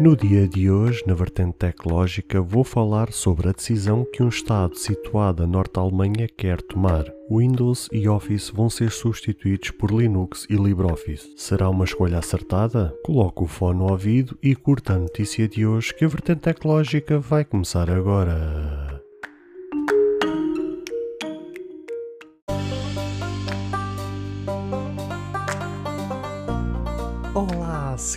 No dia de hoje, na vertente tecnológica, vou falar sobre a decisão que um Estado situado a norte da Alemanha quer tomar. Windows e Office vão ser substituídos por Linux e LibreOffice. Será uma escolha acertada? Coloque o fone no ouvido e curta a notícia de hoje que a vertente tecnológica vai começar agora.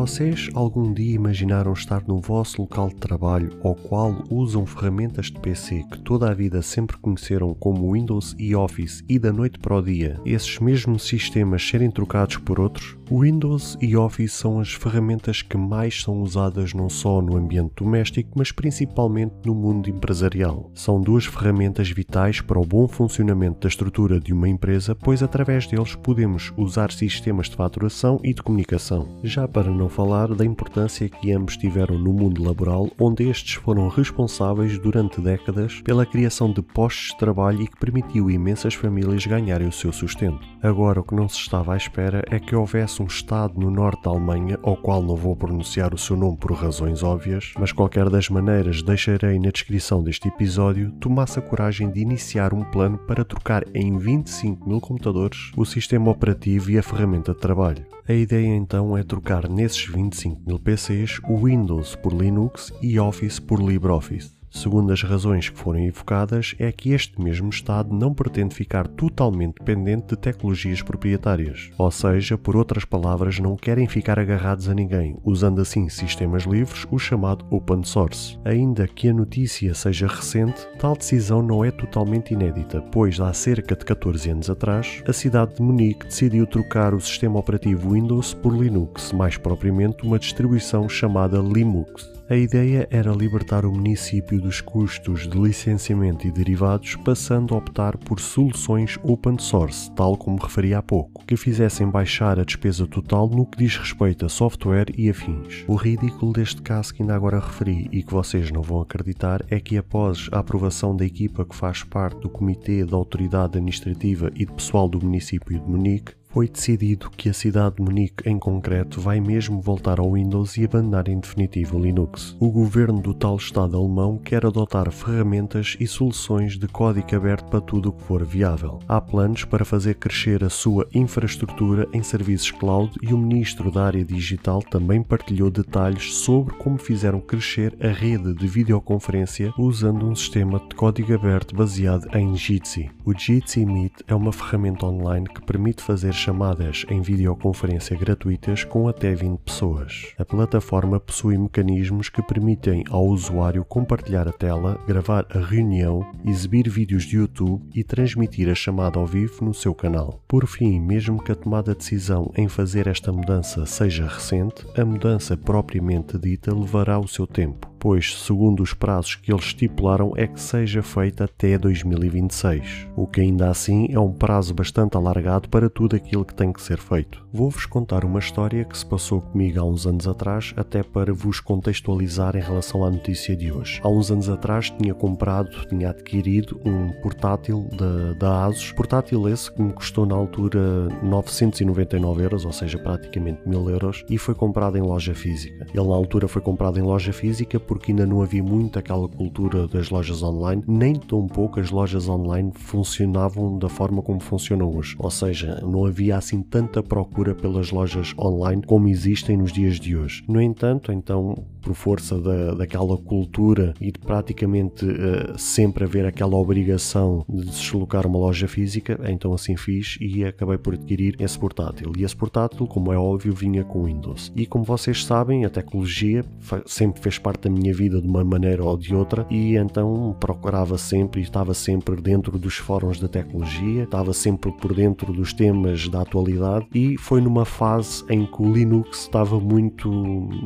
Vocês algum dia imaginaram estar no vosso local de trabalho ao qual usam ferramentas de PC que toda a vida sempre conheceram como Windows e Office e da noite para o dia esses mesmos sistemas serem trocados por outros? Windows e Office são as ferramentas que mais são usadas não só no ambiente doméstico, mas principalmente no mundo empresarial. São duas ferramentas vitais para o bom funcionamento da estrutura de uma empresa, pois através deles podemos usar sistemas de faturação e de comunicação. Já para não falar da importância que ambos tiveram no mundo laboral, onde estes foram responsáveis durante décadas pela criação de postos de trabalho e que permitiu imensas famílias ganharem o seu sustento. Agora, o que não se estava à espera é que houvesse um estado no norte da Alemanha, ao qual não vou pronunciar o seu nome por razões óbvias, mas qualquer das maneiras deixarei na descrição deste episódio, tomasse a coragem de iniciar um plano para trocar em 25 mil computadores o sistema operativo e a ferramenta de trabalho. A ideia então é trocar nesses 25 mil PCs o Windows por Linux e Office por LibreOffice. Segundo as razões que foram evocadas, é que este mesmo Estado não pretende ficar totalmente dependente de tecnologias proprietárias. Ou seja, por outras palavras, não querem ficar agarrados a ninguém, usando assim sistemas livres, o chamado open source. Ainda que a notícia seja recente, tal decisão não é totalmente inédita, pois há cerca de 14 anos atrás, a cidade de Munique decidiu trocar o sistema operativo Windows por Linux, mais propriamente uma distribuição chamada Linux. A ideia era libertar o município dos custos de licenciamento e derivados, passando a optar por soluções open source, tal como referi há pouco, que fizessem baixar a despesa total no que diz respeito a software e afins. O ridículo deste caso que ainda agora referi e que vocês não vão acreditar é que após a aprovação da equipa que faz parte do Comitê da Autoridade Administrativa e de Pessoal do município de Munique, foi decidido que a cidade de Munique em concreto vai mesmo voltar ao Windows e abandonar em definitivo o Linux. O governo do tal Estado alemão quer adotar ferramentas e soluções de código aberto para tudo o que for viável. Há planos para fazer crescer a sua infraestrutura em serviços cloud e o ministro da área digital também partilhou detalhes sobre como fizeram crescer a rede de videoconferência usando um sistema de código aberto baseado em Jitsi. O Jitsi Meet é uma ferramenta online que permite fazer chamadas em videoconferência gratuitas com até 20 pessoas. A plataforma possui mecanismos que permitem ao usuário compartilhar a tela, gravar a reunião, exibir vídeos de YouTube e transmitir a chamada ao vivo no seu canal. Por fim, mesmo que a tomada de decisão em fazer esta mudança seja recente, a mudança propriamente dita levará o seu tempo pois, segundo os prazos que eles estipularam, é que seja feita até 2026, o que ainda assim é um prazo bastante alargado para tudo aquilo que tem que ser feito. Vou-vos contar uma história que se passou comigo há uns anos atrás, até para vos contextualizar em relação à notícia de hoje. Há uns anos atrás tinha comprado, tinha adquirido um portátil da, da Asus, portátil esse que me custou na altura 999 euros, ou seja, praticamente 1000 euros, e foi comprado em loja física. Ele na altura foi comprado em loja física porque ainda não havia muito aquela cultura das lojas online, nem tão pouco as lojas online funcionavam da forma como funcionam hoje. Ou seja, não havia assim tanta procura pelas lojas online como existem nos dias de hoje. No entanto, então, por força da, daquela cultura e de praticamente uh, sempre haver aquela obrigação de deslocar uma loja física, então assim fiz e acabei por adquirir esse portátil. E esse portátil, como é óbvio, vinha com Windows. E como vocês sabem, a tecnologia sempre fez parte da minha minha vida de uma maneira ou de outra e então procurava sempre e estava sempre dentro dos fóruns da tecnologia, estava sempre por dentro dos temas da atualidade e foi numa fase em que o Linux estava muito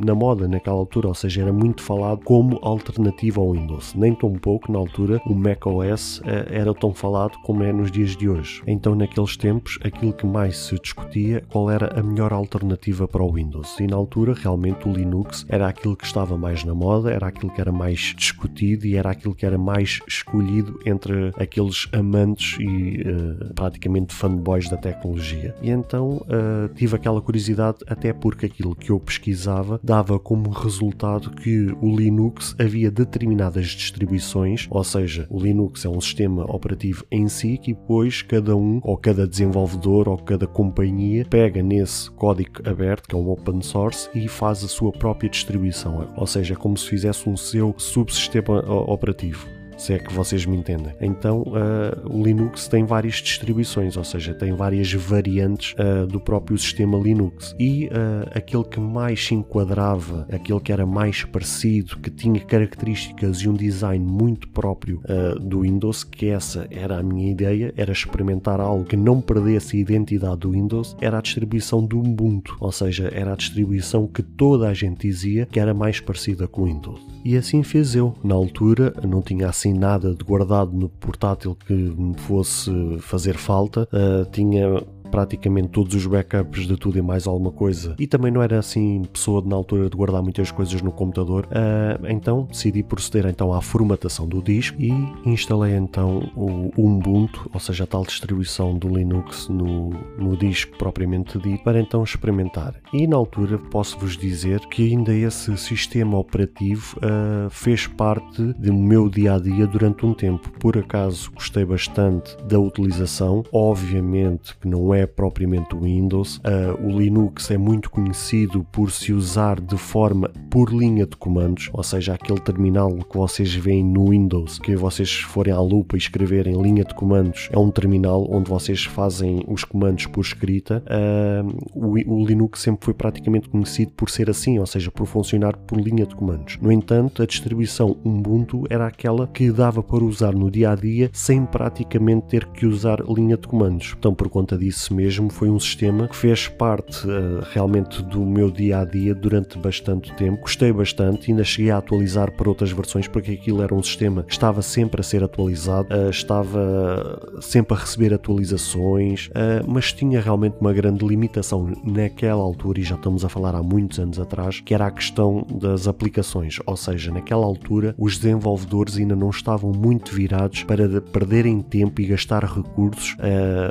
na moda naquela altura, ou seja, era muito falado como alternativa ao Windows. Nem tão pouco na altura o macOS eh, era tão falado como é nos dias de hoje. Então, naqueles tempos, aquilo que mais se discutia qual era a melhor alternativa para o Windows. E na altura, realmente, o Linux era aquilo que estava mais na moda, era aquilo que era mais discutido e era aquilo que era mais escolhido entre aqueles amantes e uh, praticamente fanboys da tecnologia. E então uh, tive aquela curiosidade, até porque aquilo que eu pesquisava dava como resultado que o Linux havia determinadas distribuições, ou seja, o Linux é um sistema operativo em si que depois cada um, ou cada desenvolvedor, ou cada companhia pega nesse código aberto, que é um open source, e faz a sua própria distribuição. Ou seja, é como se fizesse um seu subsistema operativo se é que vocês me entendem. Então, uh, o Linux tem várias distribuições, ou seja, tem várias variantes uh, do próprio sistema Linux. E uh, aquele que mais se enquadrava, aquele que era mais parecido, que tinha características e um design muito próprio do Windows, que essa era a minha ideia, era experimentar algo que não perdesse a identidade do Windows, era a distribuição do Ubuntu, ou seja, era a distribuição que toda a gente dizia que era mais parecida com o Windows. E assim fiz eu. Na altura não tinha assim nada de guardado no portátil que me fosse fazer falta. Uh, tinha praticamente todos os backups de tudo e mais alguma coisa e também não era assim pessoa na altura de guardar muitas coisas no computador, uh, então decidi proceder então à formatação do disco e instalei então o Ubuntu, ou seja, a tal distribuição do Linux no, no disco propriamente dito, para então experimentar. E na altura posso-vos dizer que ainda esse sistema operativo uh, fez parte do meu dia a dia durante um tempo. Por acaso gostei bastante da utilização, obviamente que não é propriamente o Windows. Uh, o Linux é muito conhecido por se usar de forma por linha de comandos, ou seja, aquele terminal que vocês veem no Windows, que vocês forem à lupa e escreverem linha de comandos, é um terminal onde vocês fazem os comandos por escrita. Uh, o, o Linux sempre foi praticamente conhecido por ser assim, ou seja, por funcionar por linha de comandos. No entanto, a distribuição Ubuntu era aquela que dava para usar no dia a dia sem praticamente ter que usar linha de comandos. Então, por conta disso mesmo foi um sistema que fez parte uh, realmente do meu dia a dia durante bastante tempo. Gostei bastante, ainda cheguei a atualizar para outras versões porque aquilo era um sistema que estava sempre a ser atualizado, uh, estava sempre a receber atualizações, uh, mas tinha realmente uma grande limitação naquela altura, e já estamos a falar há muitos anos atrás, que era a questão das aplicações. Ou seja, naquela altura os desenvolvedores ainda não estavam muito virados para perderem tempo e gastar recursos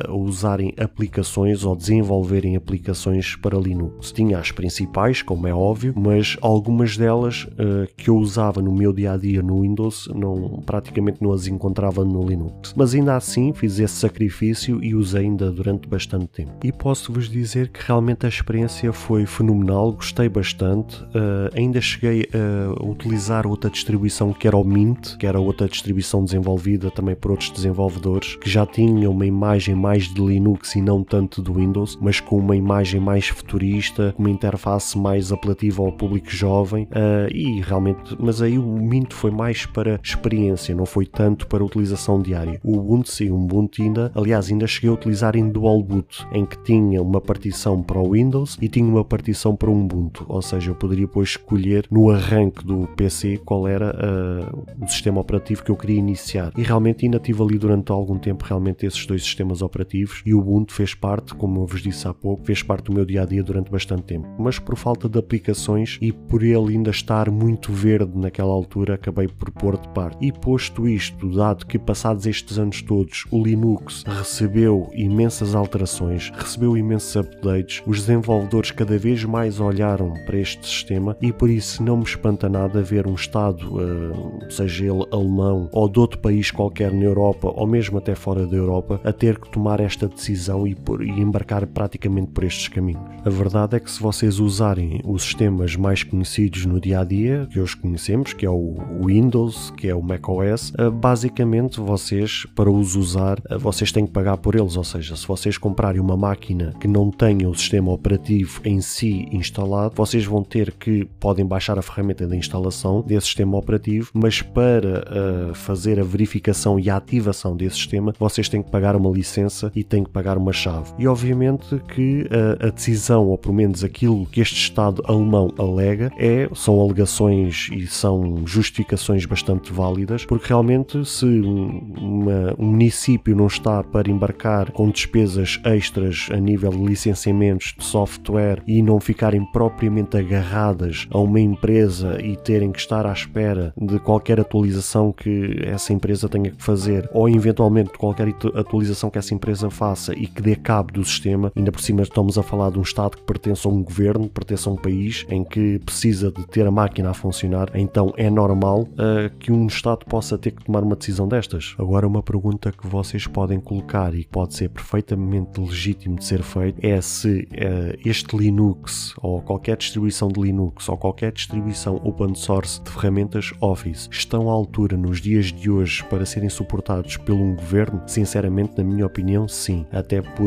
a usarem aplicações aplicações ou desenvolverem aplicações para Linux. Tinha as principais, como é óbvio, mas algumas delas uh, que eu usava no meu dia a dia no Windows não, praticamente não as encontrava no Linux. Mas ainda assim fiz esse sacrifício e usei ainda durante bastante tempo. E posso-vos dizer que realmente a experiência foi fenomenal, gostei bastante. Uh, ainda cheguei a utilizar outra distribuição que era o Mint, que era outra distribuição desenvolvida também por outros desenvolvedores que já tinham uma imagem mais de Linux e não tanto do Windows, mas com uma imagem mais futurista, uma interface mais apelativa ao público jovem uh, e realmente, mas aí o Mint foi mais para experiência, não foi tanto para utilização diária. O Ubuntu sim, o Ubuntu ainda, aliás, ainda cheguei a utilizar em dual boot, em que tinha uma partição para o Windows e tinha uma partição para o Ubuntu, ou seja, eu poderia depois escolher no arranque do PC qual era uh, o sistema operativo que eu queria iniciar. E realmente ainda tive ali durante algum tempo realmente esses dois sistemas operativos e o Ubuntu fez parte, como eu vos disse há pouco, fez parte do meu dia a dia durante bastante tempo. Mas por falta de aplicações e por ele ainda estar muito verde naquela altura, acabei por pôr de parte. E posto isto, dado que passados estes anos todos o Linux recebeu imensas alterações, recebeu imensos updates, os desenvolvedores cada vez mais olharam para este sistema e por isso não me espanta nada ver um Estado, uh, seja ele alemão ou de outro país qualquer na Europa ou mesmo até fora da Europa, a ter que tomar esta decisão e e, por, e embarcar praticamente por estes caminhos. A verdade é que se vocês usarem os sistemas mais conhecidos no dia a dia, que hoje conhecemos, que é o Windows, que é o macOS, eh, basicamente vocês, para os usar, eh, vocês têm que pagar por eles. Ou seja, se vocês comprarem uma máquina que não tenha o sistema operativo em si instalado, vocês vão ter que podem baixar a ferramenta de instalação desse sistema operativo, mas para uh, fazer a verificação e a ativação desse sistema, vocês têm que pagar uma licença e têm que pagar uma chave. E obviamente que uh, a decisão, ou pelo menos aquilo que este Estado alemão alega, é, são alegações e são justificações bastante válidas, porque realmente se uma, um município não está para embarcar com despesas extras a nível de licenciamentos de software e não ficarem propriamente agarradas a uma empresa e terem que estar à espera de qualquer atualização que essa empresa tenha que fazer, ou eventualmente qualquer atualização que essa empresa faça e que dê cabo do sistema, ainda por cima estamos a falar de um Estado que pertence a um governo, pertence a um país em que precisa de ter a máquina a funcionar, então é normal uh, que um Estado possa ter que tomar uma decisão destas. Agora, uma pergunta que vocês podem colocar e que pode ser perfeitamente legítimo de ser feito é se uh, este Linux ou qualquer distribuição de Linux ou qualquer distribuição open source de ferramentas Office estão à altura nos dias de hoje para serem suportados por um governo? Sinceramente, na minha opinião, sim. Até porque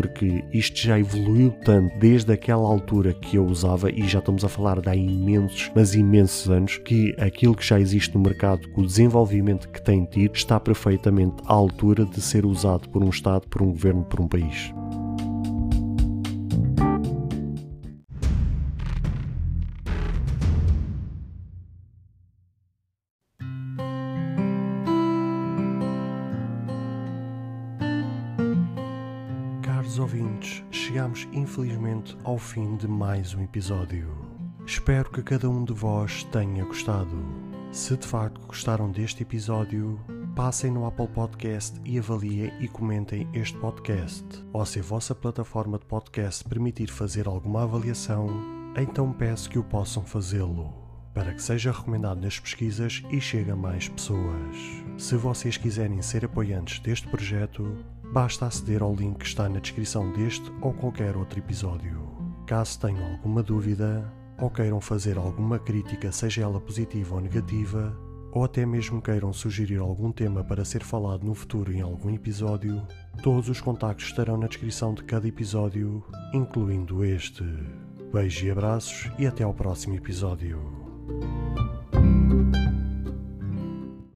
isto já evoluiu tanto desde aquela altura que eu usava e já estamos a falar de há imensos, mas imensos anos, que aquilo que já existe no mercado, o desenvolvimento que tem tido, está perfeitamente à altura de ser usado por um Estado, por um governo, por um país. Ouvintes, chegamos infelizmente ao fim de mais um episódio. Espero que cada um de vós tenha gostado. Se de facto gostaram deste episódio, passem no Apple Podcast e avaliem e comentem este podcast. Ou se a vossa plataforma de podcast permitir fazer alguma avaliação, então peço que o possam fazê-lo, para que seja recomendado nas pesquisas e chegue a mais pessoas. Se vocês quiserem ser apoiantes deste projeto, basta aceder ao link que está na descrição deste ou qualquer outro episódio. Caso tenham alguma dúvida ou queiram fazer alguma crítica, seja ela positiva ou negativa, ou até mesmo queiram sugerir algum tema para ser falado no futuro em algum episódio, todos os contactos estarão na descrição de cada episódio, incluindo este. Beijos e abraços e até ao próximo episódio. you